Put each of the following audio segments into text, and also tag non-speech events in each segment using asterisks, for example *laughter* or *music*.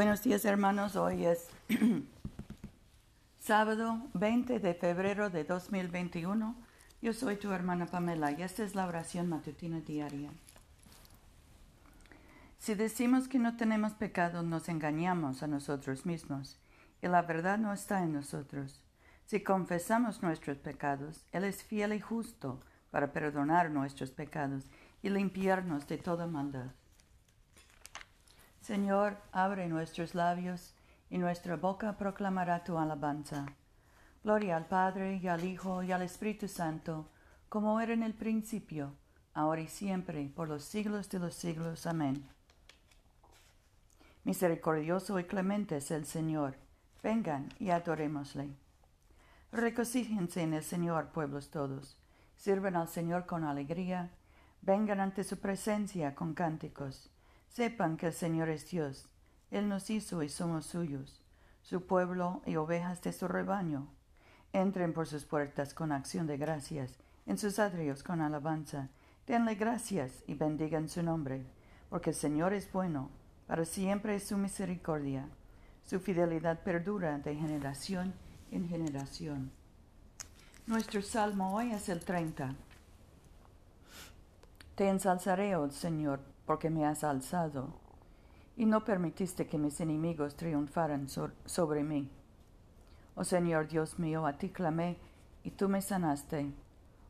Buenos días hermanos, hoy es *clears throat* sábado 20 de febrero de 2021. Yo soy tu hermana Pamela y esta es la oración matutina diaria. Si decimos que no tenemos pecado, nos engañamos a nosotros mismos y la verdad no está en nosotros. Si confesamos nuestros pecados, Él es fiel y justo para perdonar nuestros pecados y limpiarnos de toda maldad. Señor, abre nuestros labios y nuestra boca proclamará tu alabanza. Gloria al Padre y al Hijo y al Espíritu Santo, como era en el principio, ahora y siempre, por los siglos de los siglos. Amén. Misericordioso y clemente es el Señor. Vengan y adorémosle. Recocíjense en el Señor, pueblos todos. Sirvan al Señor con alegría. Vengan ante su presencia con cánticos. Sepan que el Señor es Dios. Él nos hizo y somos suyos, su pueblo y ovejas de su rebaño. Entren por sus puertas con acción de gracias, en sus atrios con alabanza. Denle gracias y bendigan su nombre, porque el Señor es bueno, para siempre es su misericordia. Su fidelidad perdura de generación en generación. Nuestro salmo hoy es el 30. Te ensalzaré, oh Señor, porque me has alzado, y no permitiste que mis enemigos triunfaran sobre mí. Oh Señor Dios mío, a ti clamé, y tú me sanaste.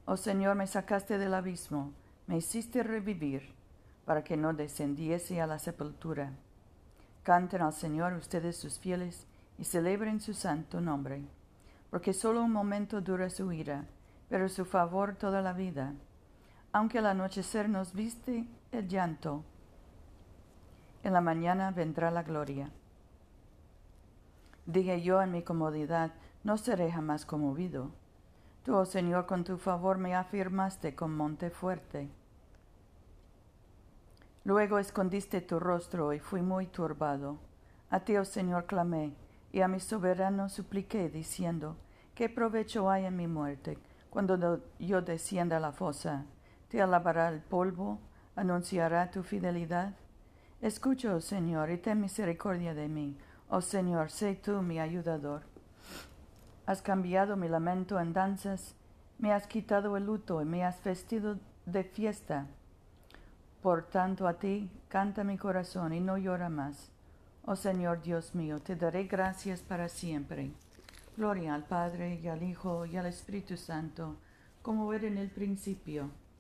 Oh Señor, me sacaste del abismo, me hiciste revivir, para que no descendiese a la sepultura. Canten al Señor ustedes sus fieles, y celebren su santo nombre, porque solo un momento dura su ira, pero su favor toda la vida. Aunque al anochecer nos viste el llanto. En la mañana vendrá la gloria. Dije yo en mi comodidad, no seré jamás conmovido. Tú, oh Señor, con tu favor me afirmaste con monte fuerte. Luego escondiste tu rostro y fui muy turbado. A ti, oh Señor, clamé, y a mi soberano supliqué, diciendo, ¿qué provecho hay en mi muerte cuando yo descienda a la fosa? ¿Te alabará el polvo? anunciará tu fidelidad? Escucha, oh Señor, y ten misericordia de mí. Oh Señor, sé tú mi ayudador. Has cambiado mi lamento en danzas, me has quitado el luto y me has vestido de fiesta. Por tanto a ti canta mi corazón y no llora más. Oh Señor Dios mío, te daré gracias para siempre. Gloria al Padre y al Hijo y al Espíritu Santo, como era en el principio,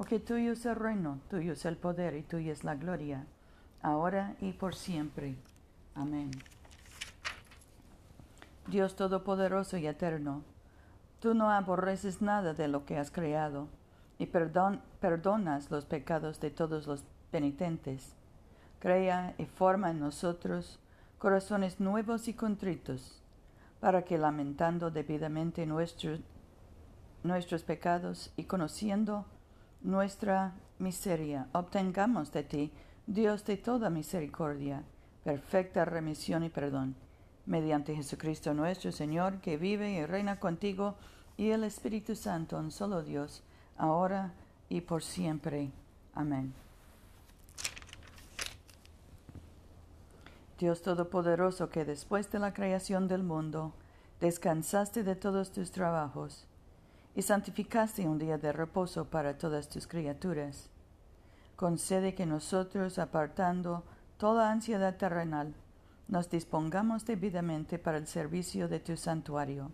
porque tuyo es el reino, tuyo es el poder y tuya es la gloria, ahora y por siempre. Amén. Dios Todopoderoso y Eterno, tú no aborreces nada de lo que has creado, y perdonas los pecados de todos los penitentes. Crea y forma en nosotros corazones nuevos y contritos, para que lamentando debidamente nuestros, nuestros pecados y conociendo nuestra miseria, obtengamos de ti, Dios de toda misericordia, perfecta remisión y perdón, mediante Jesucristo nuestro Señor, que vive y reina contigo, y el Espíritu Santo, un solo Dios, ahora y por siempre. Amén. Dios Todopoderoso, que después de la creación del mundo, descansaste de todos tus trabajos, y santificaste un día de reposo para todas tus criaturas. Concede que nosotros, apartando toda ansiedad terrenal, nos dispongamos debidamente para el servicio de tu santuario,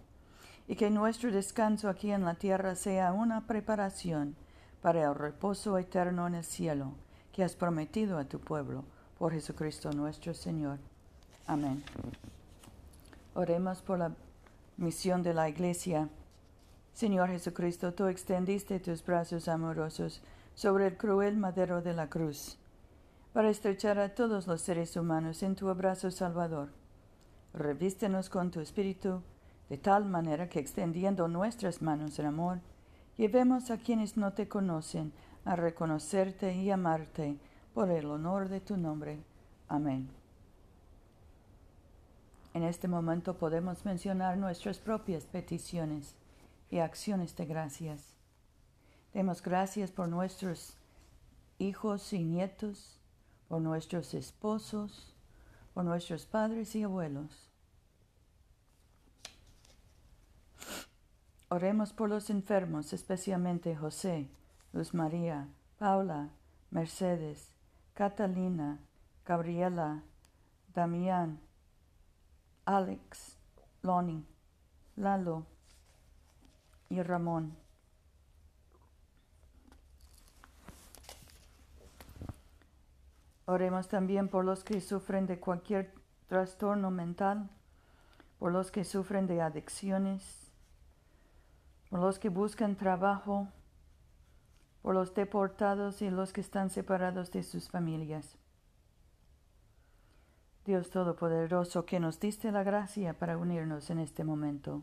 y que nuestro descanso aquí en la tierra sea una preparación para el reposo eterno en el cielo, que has prometido a tu pueblo, por Jesucristo nuestro Señor. Amén. Oremos por la misión de la Iglesia Señor Jesucristo, tú extendiste tus brazos amorosos sobre el cruel madero de la cruz, para estrechar a todos los seres humanos en tu abrazo salvador. Revístenos con tu espíritu, de tal manera que extendiendo nuestras manos en amor, llevemos a quienes no te conocen a reconocerte y amarte por el honor de tu nombre. Amén. En este momento podemos mencionar nuestras propias peticiones y acciones de gracias. Demos gracias por nuestros hijos y nietos, por nuestros esposos, por nuestros padres y abuelos. Oremos por los enfermos, especialmente José, Luz María, Paula, Mercedes, Catalina, Gabriela, Damián, Alex, Lonnie, Lalo y Ramón. Oremos también por los que sufren de cualquier trastorno mental, por los que sufren de adicciones, por los que buscan trabajo, por los deportados y los que están separados de sus familias. Dios Todopoderoso, que nos diste la gracia para unirnos en este momento,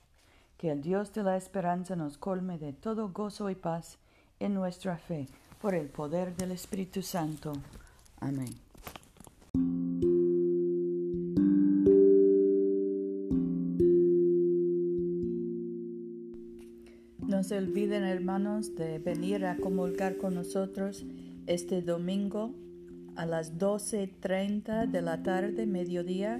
Que el Dios de la esperanza nos colme de todo gozo y paz en nuestra fe, por el poder del Espíritu Santo. Amén. No se olviden, hermanos, de venir a comulgar con nosotros este domingo a las 12.30 de la tarde, mediodía,